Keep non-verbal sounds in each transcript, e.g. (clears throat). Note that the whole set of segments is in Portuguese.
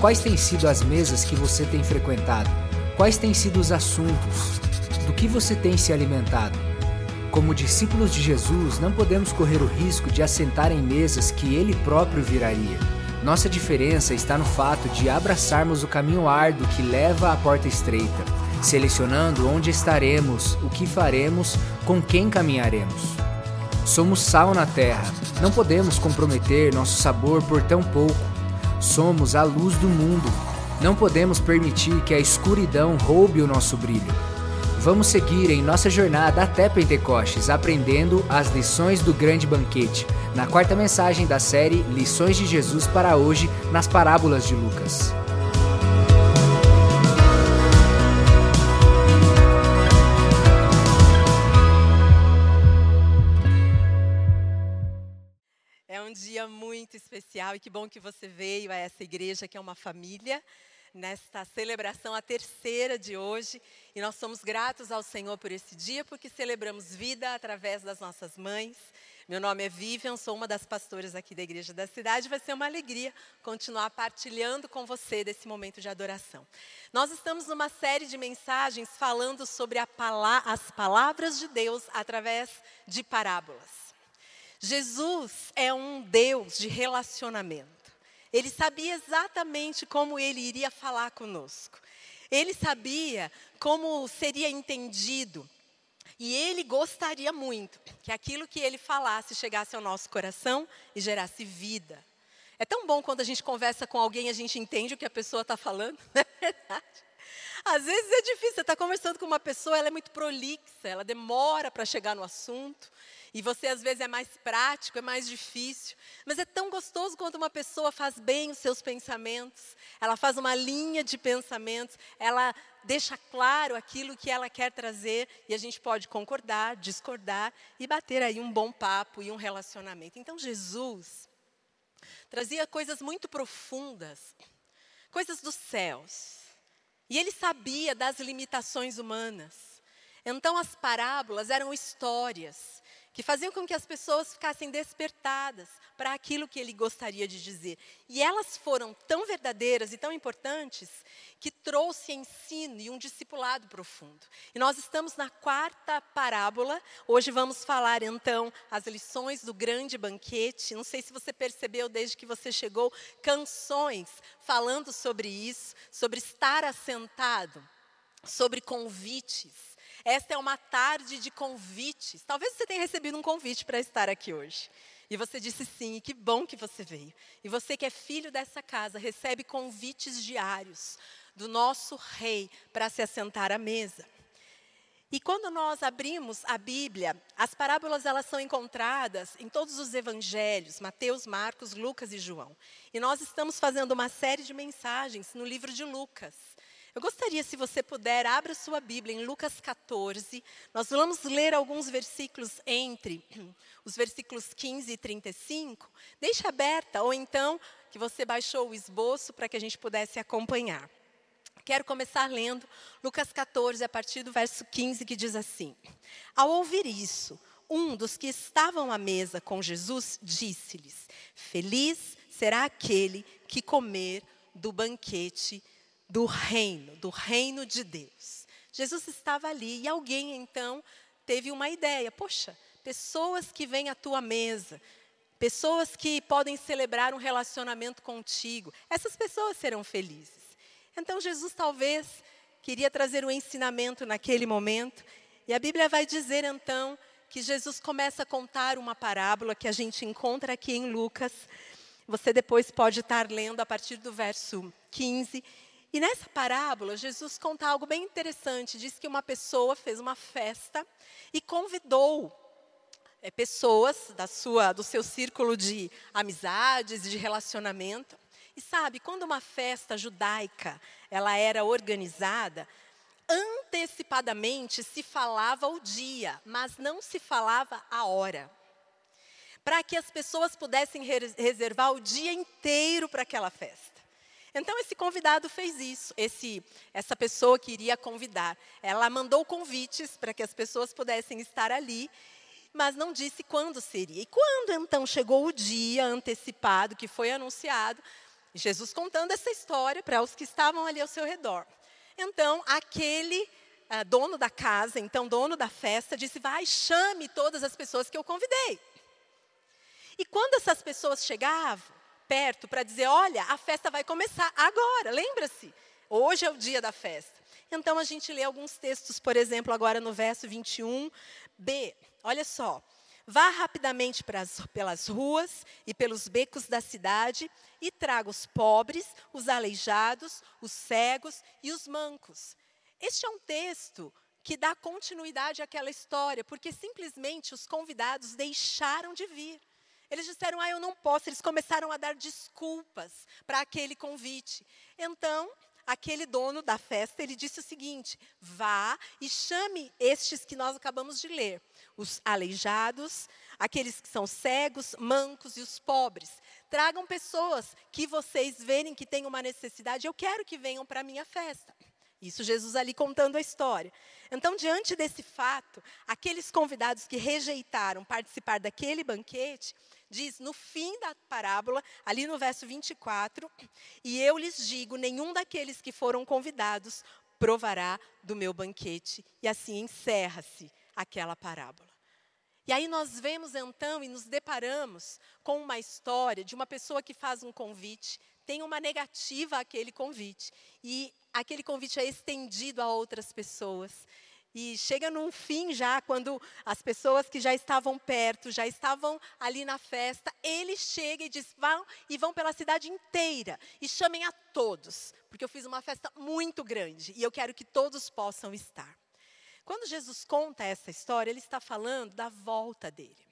Quais têm sido as mesas que você tem frequentado? Quais têm sido os assuntos? Do que você tem se alimentado? Como discípulos de Jesus, não podemos correr o risco de assentar em mesas que ele próprio viraria. Nossa diferença está no fato de abraçarmos o caminho árduo que leva à porta estreita, selecionando onde estaremos, o que faremos, com quem caminharemos. Somos sal na terra, não podemos comprometer nosso sabor por tão pouco. Somos a luz do mundo, não podemos permitir que a escuridão roube o nosso brilho. Vamos seguir em nossa jornada até Pentecostes, aprendendo as lições do grande banquete, na quarta mensagem da série Lições de Jesus para hoje, nas parábolas de Lucas. Especial e que bom que você veio a essa igreja que é uma família nesta celebração, a terceira de hoje. E nós somos gratos ao Senhor por esse dia, porque celebramos vida através das nossas mães. Meu nome é Vivian, sou uma das pastoras aqui da Igreja da Cidade. Vai ser uma alegria continuar partilhando com você desse momento de adoração. Nós estamos numa série de mensagens falando sobre as palavras de Deus através de parábolas. Jesus é um Deus de relacionamento. Ele sabia exatamente como ele iria falar conosco. Ele sabia como seria entendido. E ele gostaria muito que aquilo que ele falasse chegasse ao nosso coração e gerasse vida. É tão bom quando a gente conversa com alguém e a gente entende o que a pessoa está falando, (laughs) não é verdade? Às vezes é difícil, você está conversando com uma pessoa, ela é muito prolixa, ela demora para chegar no assunto. E você às vezes é mais prático, é mais difícil. Mas é tão gostoso quando uma pessoa faz bem os seus pensamentos, ela faz uma linha de pensamentos, ela deixa claro aquilo que ela quer trazer e a gente pode concordar, discordar e bater aí um bom papo e um relacionamento. Então Jesus trazia coisas muito profundas, coisas dos céus. E ele sabia das limitações humanas. Então as parábolas eram histórias que faziam com que as pessoas ficassem despertadas para aquilo que ele gostaria de dizer. E elas foram tão verdadeiras e tão importantes que trouxe ensino e um discipulado profundo. E nós estamos na quarta parábola. Hoje vamos falar então as lições do grande banquete. Não sei se você percebeu desde que você chegou canções falando sobre isso, sobre estar assentado, sobre convites esta é uma tarde de convites. Talvez você tenha recebido um convite para estar aqui hoje. E você disse sim, e que bom que você veio. E você que é filho dessa casa, recebe convites diários do nosso rei para se assentar à mesa. E quando nós abrimos a Bíblia, as parábolas elas são encontradas em todos os evangelhos, Mateus, Marcos, Lucas e João. E nós estamos fazendo uma série de mensagens no livro de Lucas. Eu gostaria, se você puder, abra sua Bíblia em Lucas 14. Nós vamos ler alguns versículos entre (clears throat) os versículos 15 e 35. Deixe aberta, ou então que você baixou o esboço para que a gente pudesse acompanhar. Quero começar lendo Lucas 14, a partir do verso 15, que diz assim: Ao ouvir isso, um dos que estavam à mesa com Jesus disse-lhes: Feliz será aquele que comer do banquete do reino, do reino de Deus. Jesus estava ali e alguém então teve uma ideia: poxa, pessoas que vêm à tua mesa, pessoas que podem celebrar um relacionamento contigo, essas pessoas serão felizes. Então Jesus talvez queria trazer um ensinamento naquele momento, e a Bíblia vai dizer então que Jesus começa a contar uma parábola que a gente encontra aqui em Lucas. Você depois pode estar lendo a partir do verso 15 e nessa parábola, Jesus conta algo bem interessante. Diz que uma pessoa fez uma festa e convidou é, pessoas da sua, do seu círculo de amizades de relacionamento. E sabe, quando uma festa judaica ela era organizada, antecipadamente se falava o dia, mas não se falava a hora. Para que as pessoas pudessem reservar o dia inteiro para aquela festa. Então esse convidado fez isso. Esse, essa pessoa que iria convidar, ela mandou convites para que as pessoas pudessem estar ali, mas não disse quando seria. E quando então chegou o dia antecipado que foi anunciado, Jesus contando essa história para os que estavam ali ao seu redor. Então, aquele uh, dono da casa, então dono da festa, disse: Vai, chame todas as pessoas que eu convidei. E quando essas pessoas chegavam perto para dizer: Olha, a festa vai começar agora, lembra-se? Hoje é o dia da festa. Então a gente lê alguns textos, por exemplo, agora no verso 21b. Olha só. Vá rapidamente as, pelas ruas e pelos becos da cidade e traga os pobres, os aleijados, os cegos e os mancos. Este é um texto que dá continuidade àquela história, porque simplesmente os convidados deixaram de vir. Eles disseram, ah, eu não posso. Eles começaram a dar desculpas para aquele convite. Então, aquele dono da festa, ele disse o seguinte: vá e chame estes que nós acabamos de ler, os aleijados, aqueles que são cegos, mancos e os pobres. Tragam pessoas que vocês verem que têm uma necessidade, eu quero que venham para a minha festa. Isso Jesus ali contando a história. Então, diante desse fato, aqueles convidados que rejeitaram participar daquele banquete, diz no fim da parábola, ali no verso 24, e eu lhes digo: nenhum daqueles que foram convidados provará do meu banquete. E assim encerra-se aquela parábola. E aí nós vemos então e nos deparamos com uma história de uma pessoa que faz um convite, tem uma negativa àquele convite. E aquele convite é estendido a outras pessoas. E chega num fim já, quando as pessoas que já estavam perto, já estavam ali na festa, ele chega e diz: vão e vão pela cidade inteira e chamem a todos, porque eu fiz uma festa muito grande e eu quero que todos possam estar. Quando Jesus conta essa história, ele está falando da volta dele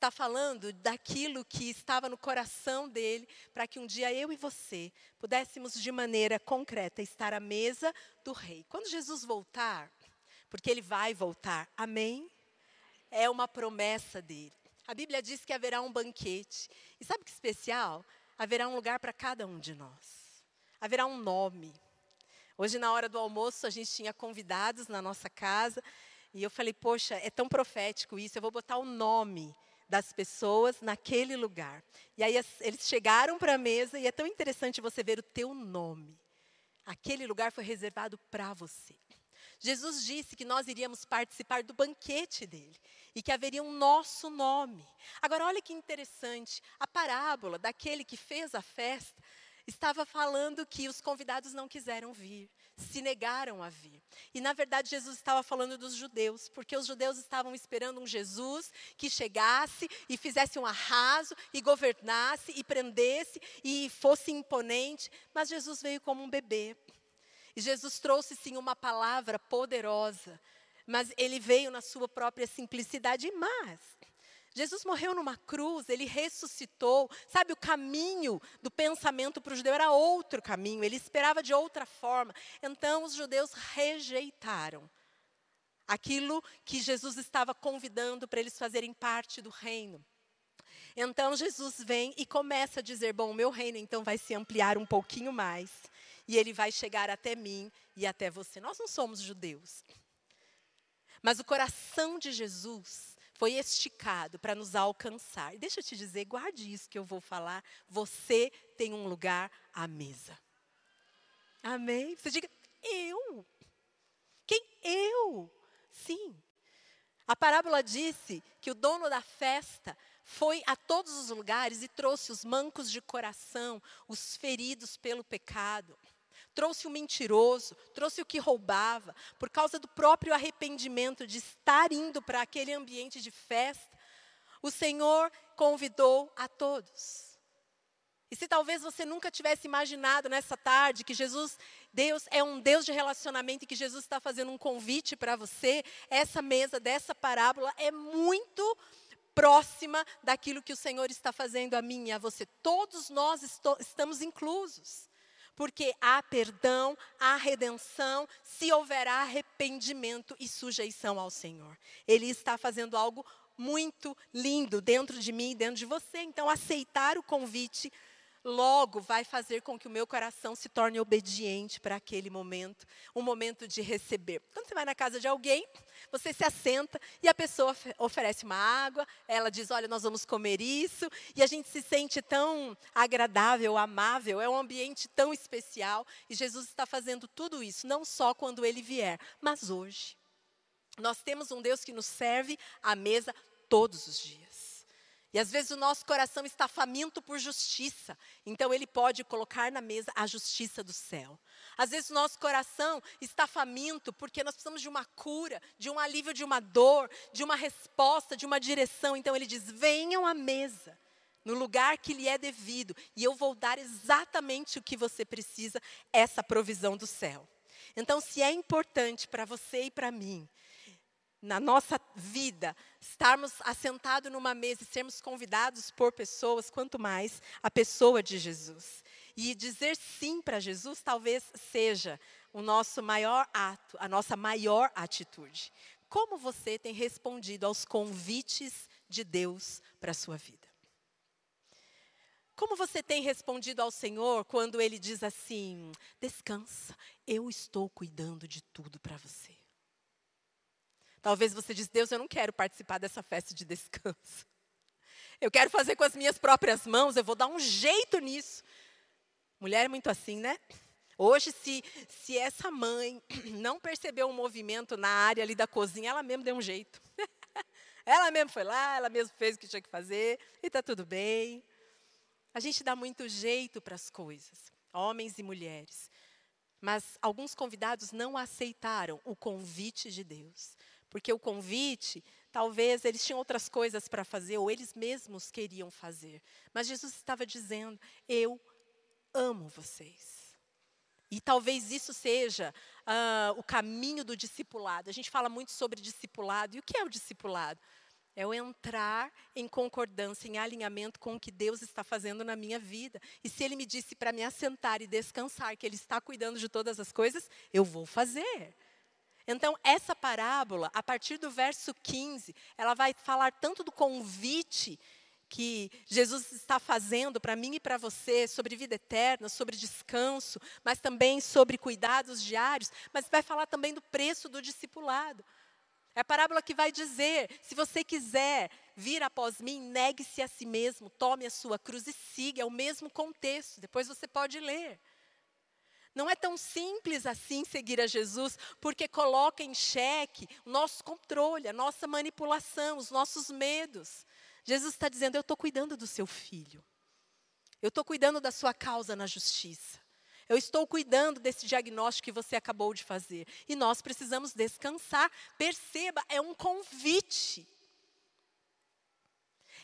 está falando daquilo que estava no coração dele, para que um dia eu e você pudéssemos de maneira concreta estar à mesa do rei. Quando Jesus voltar, porque ele vai voltar, amém? É uma promessa dele. A Bíblia diz que haverá um banquete. E sabe que especial? Haverá um lugar para cada um de nós. Haverá um nome. Hoje, na hora do almoço, a gente tinha convidados na nossa casa. E eu falei, poxa, é tão profético isso, eu vou botar o nome das pessoas naquele lugar. E aí eles chegaram para a mesa e é tão interessante você ver o teu nome. Aquele lugar foi reservado para você. Jesus disse que nós iríamos participar do banquete dele e que haveria um nosso nome. Agora, olha que interessante, a parábola daquele que fez a festa estava falando que os convidados não quiseram vir, se negaram a vir. E na verdade Jesus estava falando dos judeus, porque os judeus estavam esperando um Jesus que chegasse e fizesse um arraso e governasse e prendesse e fosse imponente, mas Jesus veio como um bebê. E Jesus trouxe sim uma palavra poderosa, mas ele veio na sua própria simplicidade, mas Jesus morreu numa cruz, ele ressuscitou. Sabe, o caminho do pensamento para o judeu era outro caminho, ele esperava de outra forma. Então, os judeus rejeitaram aquilo que Jesus estava convidando para eles fazerem parte do reino. Então, Jesus vem e começa a dizer: Bom, o meu reino então vai se ampliar um pouquinho mais, e ele vai chegar até mim e até você. Nós não somos judeus. Mas o coração de Jesus foi esticado para nos alcançar. E deixa eu te dizer, guarde isso que eu vou falar. Você tem um lugar à mesa. Amém? Você diga, eu. Quem? Eu. Sim. A parábola disse que o dono da festa foi a todos os lugares e trouxe os mancos de coração, os feridos pelo pecado trouxe o mentiroso, trouxe o que roubava, por causa do próprio arrependimento de estar indo para aquele ambiente de festa, o Senhor convidou a todos. E se talvez você nunca tivesse imaginado nessa tarde que Jesus, Deus é um Deus de relacionamento e que Jesus está fazendo um convite para você, essa mesa dessa parábola é muito próxima daquilo que o Senhor está fazendo a mim e a você. Todos nós estamos inclusos porque há perdão, há redenção, se houver arrependimento e sujeição ao Senhor. Ele está fazendo algo muito lindo dentro de mim e dentro de você. Então, aceitar o convite logo vai fazer com que o meu coração se torne obediente para aquele momento, um momento de receber. Quando você vai na casa de alguém, você se assenta e a pessoa oferece uma água, ela diz: Olha, nós vamos comer isso, e a gente se sente tão agradável, amável, é um ambiente tão especial, e Jesus está fazendo tudo isso, não só quando ele vier, mas hoje. Nós temos um Deus que nos serve à mesa todos os dias. E às vezes o nosso coração está faminto por justiça, então ele pode colocar na mesa a justiça do céu. Às vezes o nosso coração está faminto porque nós precisamos de uma cura, de um alívio de uma dor, de uma resposta, de uma direção. Então ele diz: venham à mesa, no lugar que lhe é devido, e eu vou dar exatamente o que você precisa, essa provisão do céu. Então, se é importante para você e para mim na nossa vida, estarmos assentados numa mesa e sermos convidados por pessoas, quanto mais a pessoa de Jesus. E dizer sim para Jesus talvez seja o nosso maior ato, a nossa maior atitude. Como você tem respondido aos convites de Deus para a sua vida? Como você tem respondido ao Senhor quando Ele diz assim: descansa, eu estou cuidando de tudo para você? Talvez você diz, Deus, eu não quero participar dessa festa de descanso. (laughs) Eu quero fazer com as minhas próprias mãos, eu vou dar um jeito nisso. Mulher é muito assim, né? Hoje, se, se essa mãe (clears throat) não percebeu um movimento na área ali da cozinha, ela mesmo deu um jeito. (laughs) ela mesmo foi lá, ela mesmo fez o que tinha que fazer, e está tudo bem. A gente dá muito jeito para as coisas, homens e mulheres. Mas alguns convidados não aceitaram o convite de Deus. Porque o convite, talvez eles tinham outras coisas para fazer, ou eles mesmos queriam fazer. Mas Jesus estava dizendo: Eu amo vocês. E talvez isso seja uh, o caminho do discipulado. A gente fala muito sobre discipulado. E o que é o discipulado? É o entrar em concordância, em alinhamento com o que Deus está fazendo na minha vida. E se Ele me disse para me assentar e descansar, que Ele está cuidando de todas as coisas, eu vou fazer. Então, essa parábola, a partir do verso 15, ela vai falar tanto do convite que Jesus está fazendo para mim e para você sobre vida eterna, sobre descanso, mas também sobre cuidados diários, mas vai falar também do preço do discipulado. É a parábola que vai dizer: se você quiser vir após mim, negue-se a si mesmo, tome a sua cruz e siga. É o mesmo contexto, depois você pode ler. Não é tão simples assim seguir a Jesus, porque coloca em xeque o nosso controle, a nossa manipulação, os nossos medos. Jesus está dizendo: Eu estou cuidando do seu filho. Eu estou cuidando da sua causa na justiça. Eu estou cuidando desse diagnóstico que você acabou de fazer. E nós precisamos descansar. Perceba, é um convite.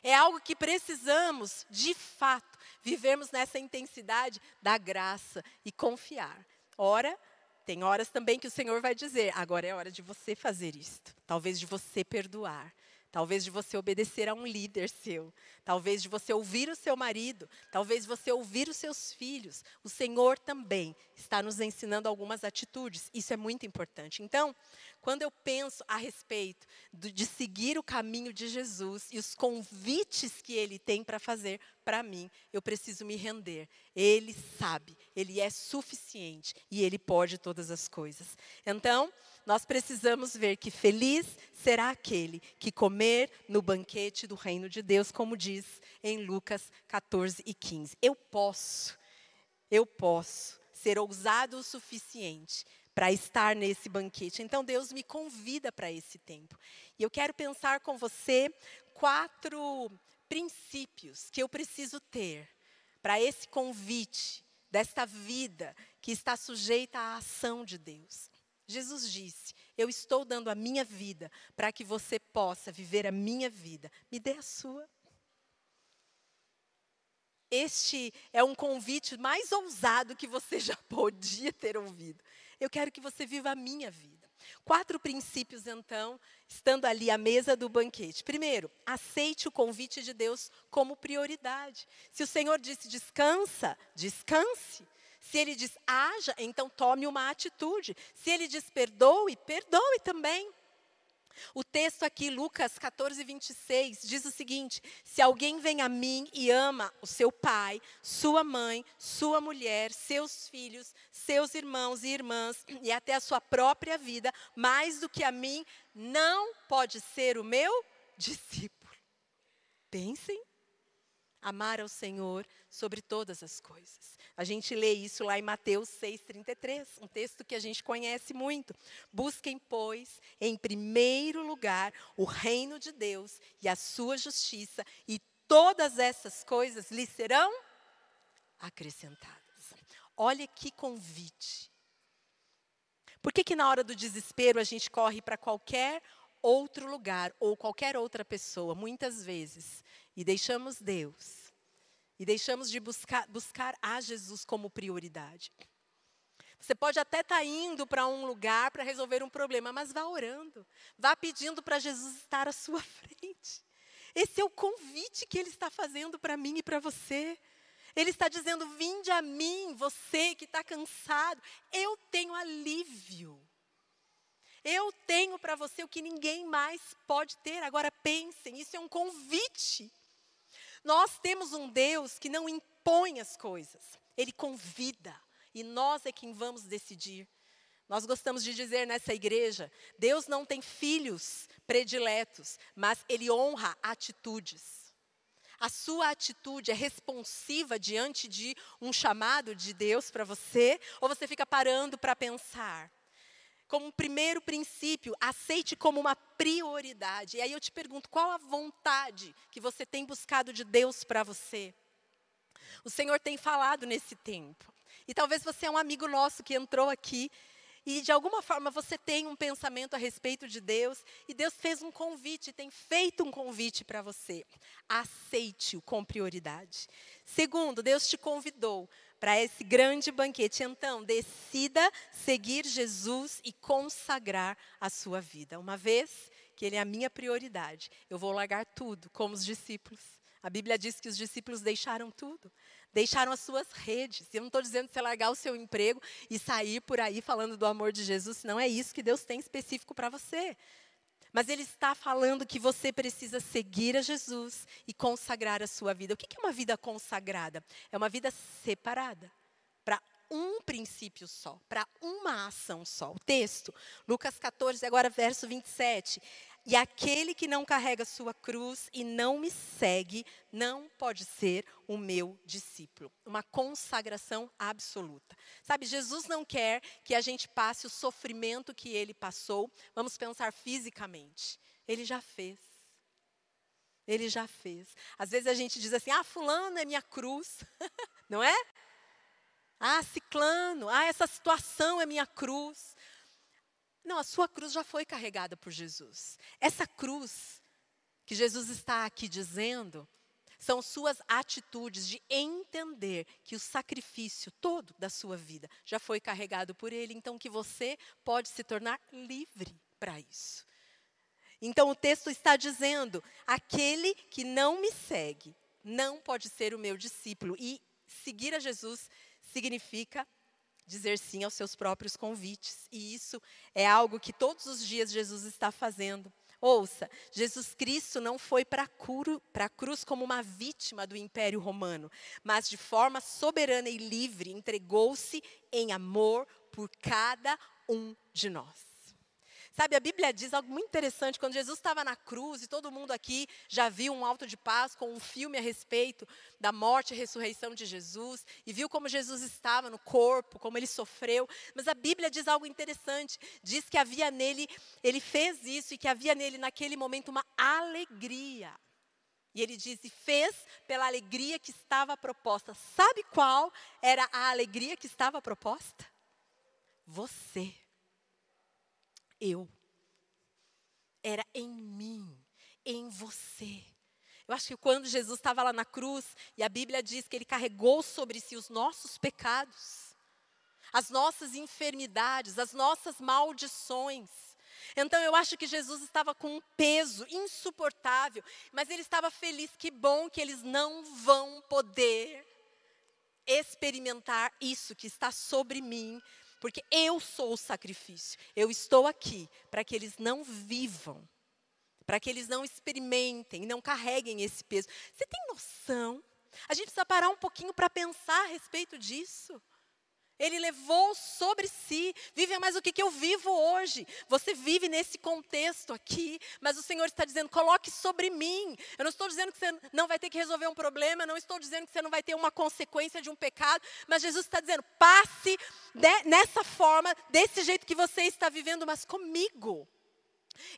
É algo que precisamos, de fato, vivermos nessa intensidade da graça e confiar. Ora, tem horas também que o Senhor vai dizer: agora é hora de você fazer isto, talvez de você perdoar, talvez de você obedecer a um líder seu, talvez de você ouvir o seu marido, talvez você ouvir os seus filhos. O Senhor também está nos ensinando algumas atitudes, isso é muito importante. Então, quando eu penso a respeito de seguir o caminho de Jesus e os convites que ele tem para fazer para mim, eu preciso me render. Ele sabe, ele é suficiente e ele pode todas as coisas. Então, nós precisamos ver que feliz será aquele que comer no banquete do reino de Deus, como diz em Lucas 14 e 15. Eu posso, eu posso ser ousado o suficiente para estar nesse banquete. Então Deus me convida para esse tempo. E eu quero pensar com você quatro princípios que eu preciso ter para esse convite desta vida que está sujeita à ação de Deus. Jesus disse: Eu estou dando a minha vida para que você possa viver a minha vida. Me dê a sua. Este é um convite mais ousado que você (laughs) já podia ter ouvido. Eu quero que você viva a minha vida. Quatro princípios, então, estando ali à mesa do banquete. Primeiro, aceite o convite de Deus como prioridade. Se o Senhor disse descansa, descanse. Se ele diz haja, então tome uma atitude. Se ele diz perdoe, perdoe também. O texto aqui, Lucas 14, 26, diz o seguinte: Se alguém vem a mim e ama o seu pai, sua mãe, sua mulher, seus filhos, seus irmãos e irmãs, e até a sua própria vida, mais do que a mim, não pode ser o meu discípulo. Pensem amar ao Senhor sobre todas as coisas. A gente lê isso lá em Mateus 6,33, um texto que a gente conhece muito. Busquem, pois, em primeiro lugar o reino de Deus e a sua justiça, e todas essas coisas lhe serão acrescentadas. Olha que convite. Por que, que na hora do desespero a gente corre para qualquer outro lugar ou qualquer outra pessoa, muitas vezes, e deixamos Deus, e deixamos de buscar, buscar a Jesus como prioridade. Você pode até estar tá indo para um lugar para resolver um problema, mas vá orando, vá pedindo para Jesus estar à sua (laughs) frente. Esse é o convite que Ele está fazendo para mim e para você. Ele está dizendo: vinde a mim, você que está cansado, eu tenho alívio. Eu tenho para você o que ninguém mais pode ter. Agora pensem, isso é um convite. Nós temos um Deus que não impõe as coisas, ele convida. E nós é quem vamos decidir. Nós gostamos de dizer nessa igreja: Deus não tem filhos prediletos, mas Ele honra atitudes. A sua atitude é responsiva diante de um chamado de Deus para você, ou você fica parando para pensar? Como um primeiro princípio, aceite como uma prioridade. E aí eu te pergunto, qual a vontade que você tem buscado de Deus para você? O Senhor tem falado nesse tempo. E talvez você é um amigo nosso que entrou aqui e de alguma forma você tem um pensamento a respeito de Deus e Deus fez um convite, tem feito um convite para você. Aceite-o com prioridade. Segundo, Deus te convidou para esse grande banquete. Então, decida seguir Jesus e consagrar a sua vida. Uma vez que Ele é a minha prioridade, eu vou largar tudo, como os discípulos. A Bíblia diz que os discípulos deixaram tudo, deixaram as suas redes. Eu não estou dizendo você largar o seu emprego e sair por aí falando do amor de Jesus, não é isso que Deus tem específico para você. Mas ele está falando que você precisa seguir a Jesus e consagrar a sua vida. O que é uma vida consagrada? É uma vida separada para um princípio só, para uma ação só. O texto, Lucas 14, agora verso 27. E aquele que não carrega sua cruz e não me segue, não pode ser o meu discípulo. Uma consagração absoluta. Sabe, Jesus não quer que a gente passe o sofrimento que ele passou. Vamos pensar fisicamente. Ele já fez. Ele já fez. Às vezes a gente diz assim: ah, Fulano é minha cruz. (laughs) não é? Ah, Ciclano. Ah, essa situação é minha cruz. Não, a sua cruz já foi carregada por Jesus. Essa cruz que Jesus está aqui dizendo são suas atitudes de entender que o sacrifício todo da sua vida já foi carregado por Ele, então que você pode se tornar livre para isso. Então o texto está dizendo: aquele que não me segue não pode ser o meu discípulo. E seguir a Jesus significa dizer sim aos seus próprios convites. E isso é algo que todos os dias Jesus está fazendo. Ouça, Jesus Cristo não foi para a cruz como uma vítima do Império Romano, mas de forma soberana e livre entregou-se em amor por cada um de nós. Sabe, a Bíblia diz algo muito interessante. Quando Jesus estava na cruz, e todo mundo aqui já viu um alto de paz com um filme a respeito da morte e ressurreição de Jesus, e viu como Jesus estava no corpo, como ele sofreu. Mas a Bíblia diz algo interessante. Diz que havia nele, ele fez isso, e que havia nele, naquele momento, uma alegria. E ele diz: e fez pela alegria que estava proposta. Sabe qual era a alegria que estava proposta? Você eu. Era em mim, em você. Eu acho que quando Jesus estava lá na cruz, e a Bíblia diz que ele carregou sobre si os nossos pecados, as nossas enfermidades, as nossas maldições. Então eu acho que Jesus estava com um peso insuportável, mas ele estava feliz, que bom que eles não vão poder experimentar isso que está sobre mim porque eu sou o sacrifício. Eu estou aqui para que eles não vivam, para que eles não experimentem, não carreguem esse peso. Você tem noção? A gente precisa parar um pouquinho para pensar a respeito disso. Ele levou sobre si. Vive mais o que, que eu vivo hoje. Você vive nesse contexto aqui, mas o Senhor está dizendo: coloque sobre mim. Eu não estou dizendo que você não vai ter que resolver um problema, não estou dizendo que você não vai ter uma consequência de um pecado, mas Jesus está dizendo: passe de, nessa forma, desse jeito que você está vivendo, mas comigo.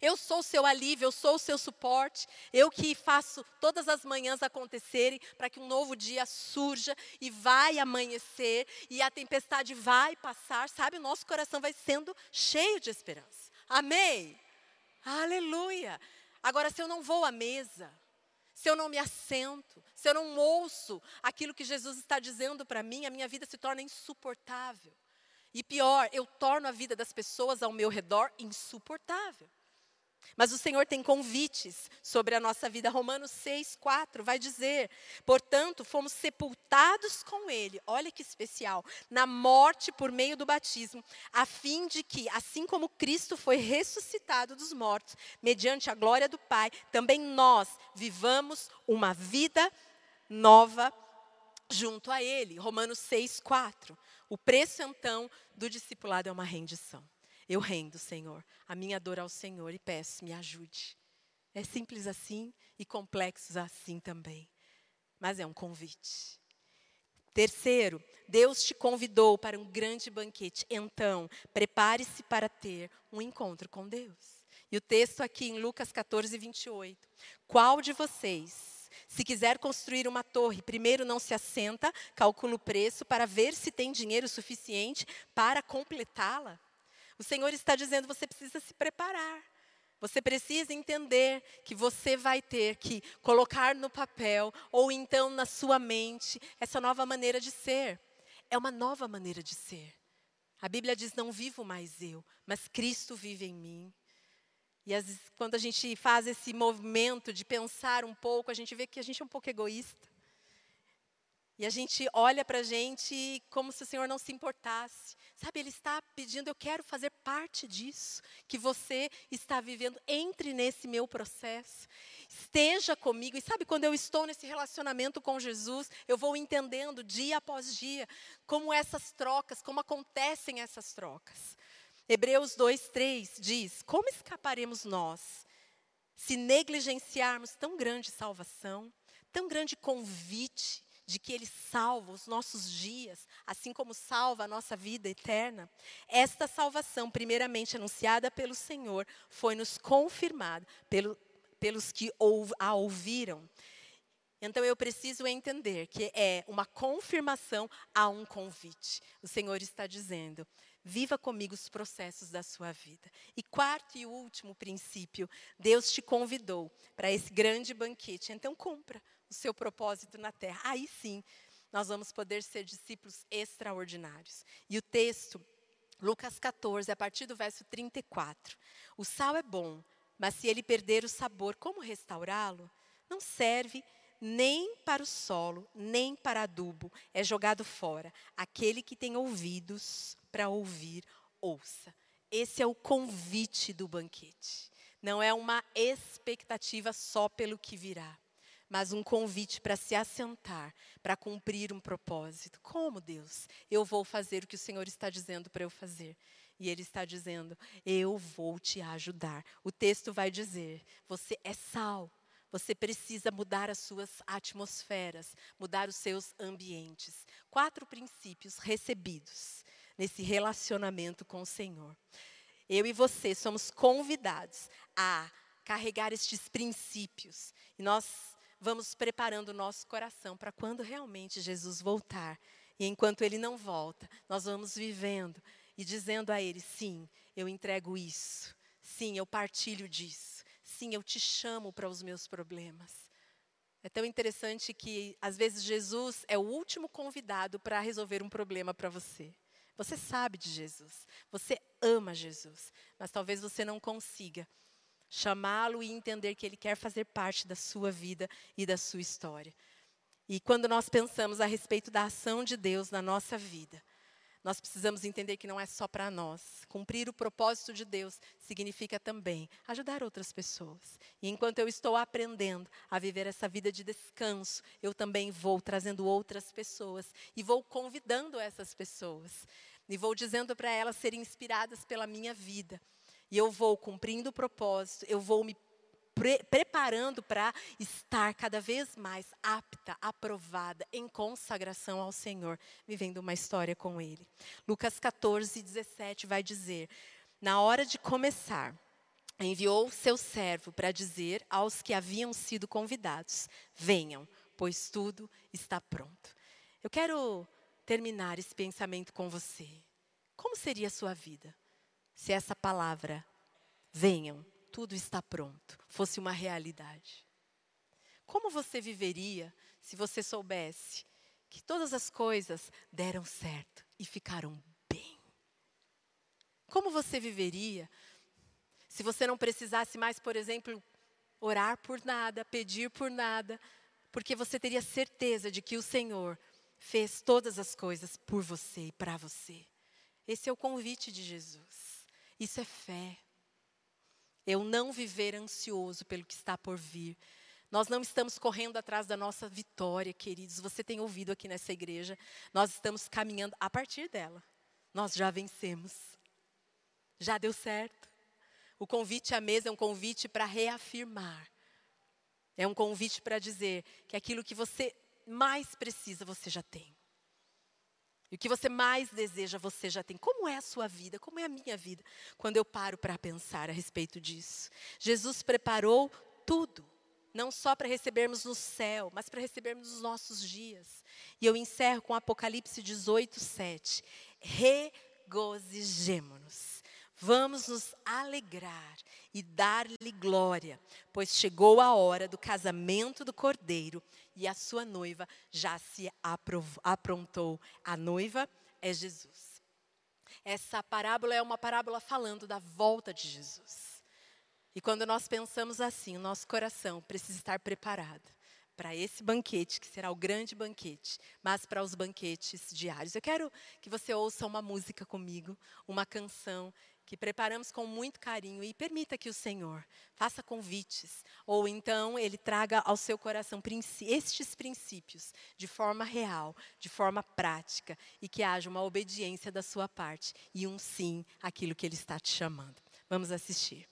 Eu sou o seu alívio, eu sou o seu suporte, eu que faço todas as manhãs acontecerem para que um novo dia surja e vai amanhecer e a tempestade vai passar, sabe? O nosso coração vai sendo cheio de esperança. Amém? Aleluia. Agora, se eu não vou à mesa, se eu não me assento, se eu não ouço aquilo que Jesus está dizendo para mim, a minha vida se torna insuportável. E pior, eu torno a vida das pessoas ao meu redor insuportável. Mas o Senhor tem convites sobre a nossa vida. Romanos 6, 4 vai dizer: portanto, fomos sepultados com Ele, olha que especial, na morte por meio do batismo, a fim de que, assim como Cristo foi ressuscitado dos mortos, mediante a glória do Pai, também nós vivamos uma vida nova junto a Ele. Romanos 6, 4. O preço, então, do discipulado é uma rendição. Eu rendo, Senhor, a minha dor ao Senhor e peço, me ajude. É simples assim e complexo assim também. Mas é um convite. Terceiro, Deus te convidou para um grande banquete. Então, prepare-se para ter um encontro com Deus. E o texto aqui em Lucas 14, 28. Qual de vocês, se quiser construir uma torre, primeiro não se assenta, calcula o preço para ver se tem dinheiro suficiente para completá-la? O Senhor está dizendo: você precisa se preparar. Você precisa entender que você vai ter que colocar no papel ou então na sua mente essa nova maneira de ser. É uma nova maneira de ser. A Bíblia diz: não vivo mais eu, mas Cristo vive em mim. E às vezes, quando a gente faz esse movimento de pensar um pouco, a gente vê que a gente é um pouco egoísta. E a gente olha para a gente como se o Senhor não se importasse. Sabe, Ele está pedindo, eu quero fazer parte disso, que você está vivendo, entre nesse meu processo, esteja comigo. E sabe, quando eu estou nesse relacionamento com Jesus, eu vou entendendo dia após dia como essas trocas, como acontecem essas trocas. Hebreus 2, 3 diz: Como escaparemos nós se negligenciarmos tão grande salvação, tão grande convite? De que Ele salva os nossos dias, assim como salva a nossa vida eterna, esta salvação, primeiramente anunciada pelo Senhor, foi nos confirmada pelo, pelos que a ouviram. Então eu preciso entender que é uma confirmação a um convite. O Senhor está dizendo: viva comigo os processos da sua vida. E quarto e último princípio, Deus te convidou para esse grande banquete, então cumpra o seu propósito na terra. Aí sim, nós vamos poder ser discípulos extraordinários. E o texto, Lucas 14, a partir do verso 34. O sal é bom, mas se ele perder o sabor, como restaurá-lo? Não serve nem para o solo, nem para adubo, é jogado fora. Aquele que tem ouvidos para ouvir, ouça. Esse é o convite do banquete. Não é uma expectativa só pelo que virá mas um convite para se assentar, para cumprir um propósito. Como, Deus? Eu vou fazer o que o Senhor está dizendo para eu fazer. E Ele está dizendo: Eu vou te ajudar. O texto vai dizer: Você é sal. Você precisa mudar as suas atmosferas, mudar os seus ambientes. Quatro princípios recebidos nesse relacionamento com o Senhor. Eu e você somos convidados a carregar estes princípios. E nós vamos preparando o nosso coração para quando realmente Jesus voltar. E enquanto ele não volta, nós vamos vivendo e dizendo a ele: sim, eu entrego isso. Sim, eu partilho disso. Sim, eu te chamo para os meus problemas. É tão interessante que, às vezes, Jesus é o último convidado para resolver um problema para você. Você sabe de Jesus, você ama Jesus, mas talvez você não consiga chamá-lo e entender que ele quer fazer parte da sua vida e da sua história. E quando nós pensamos a respeito da ação de Deus na nossa vida, nós precisamos entender que não é só para nós. Cumprir o propósito de Deus significa também ajudar outras pessoas. E enquanto eu estou aprendendo a viver essa vida de descanso, eu também vou trazendo outras pessoas e vou convidando essas pessoas. E vou dizendo para elas serem inspiradas pela minha vida. E eu vou cumprindo o propósito, eu vou me pre preparando para estar cada vez mais apta, aprovada, em consagração ao Senhor, vivendo uma história com Ele. Lucas 14, 17 vai dizer: Na hora de começar, enviou seu servo para dizer aos que haviam sido convidados: Venham, pois tudo está pronto. Eu quero terminar esse pensamento com você. Como seria a sua vida se essa palavra, venham, tudo está pronto, fosse uma realidade. Como você viveria se você soubesse que todas as coisas deram certo e ficaram bem? Como você viveria se você não precisasse mais, por exemplo, orar por nada, pedir por nada, porque você teria certeza de que o Senhor fez todas as coisas por você e para você? Esse é o convite de Jesus. Isso é fé eu não viver ansioso pelo que está por vir. Nós não estamos correndo atrás da nossa vitória, queridos. Você tem ouvido aqui nessa igreja. Nós estamos caminhando a partir dela. Nós já vencemos. Já deu certo. O convite à mesa é um convite para reafirmar. É um convite para dizer que aquilo que você mais precisa, você já tem. E o que você mais deseja, você já tem. Como é a sua vida? Como é a minha vida? Quando eu paro para pensar a respeito disso. Jesus preparou tudo. Não só para recebermos no céu, mas para recebermos nos nossos dias. E eu encerro com Apocalipse 18, 7. Regozijemo-nos. Vamos nos alegrar e dar-lhe glória, pois chegou a hora do casamento do cordeiro e a sua noiva já se aprontou. A noiva é Jesus. Essa parábola é uma parábola falando da volta de Jesus. E quando nós pensamos assim, o nosso coração precisa estar preparado para esse banquete, que será o grande banquete, mas para os banquetes diários. Eu quero que você ouça uma música comigo, uma canção que preparamos com muito carinho e permita que o Senhor faça convites, ou então Ele traga ao seu coração estes princípios de forma real, de forma prática, e que haja uma obediência da sua parte e um sim àquilo que Ele está te chamando. Vamos assistir.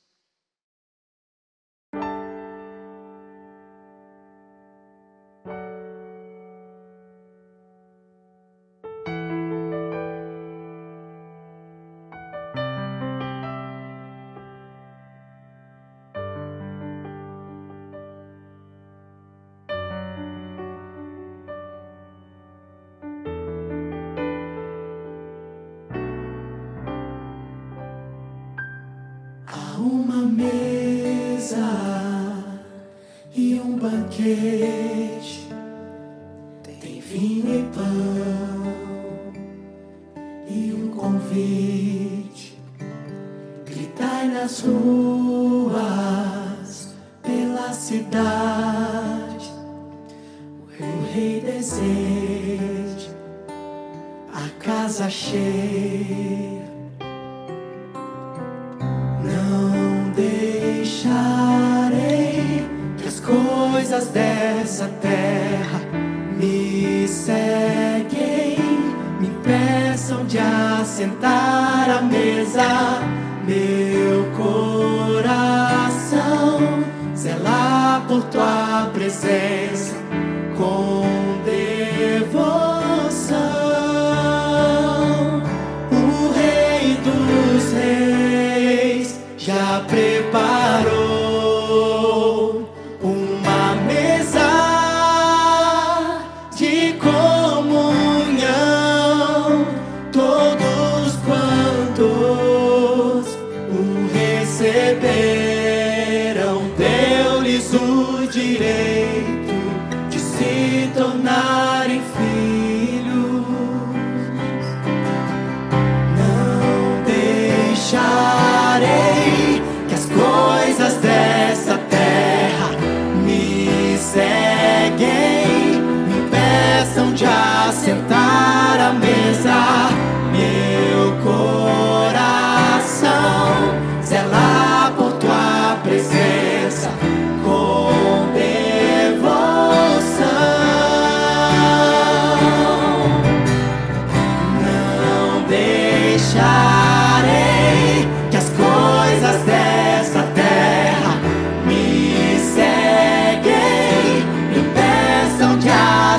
Sentar à mesa.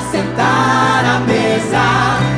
Sentar à mesa.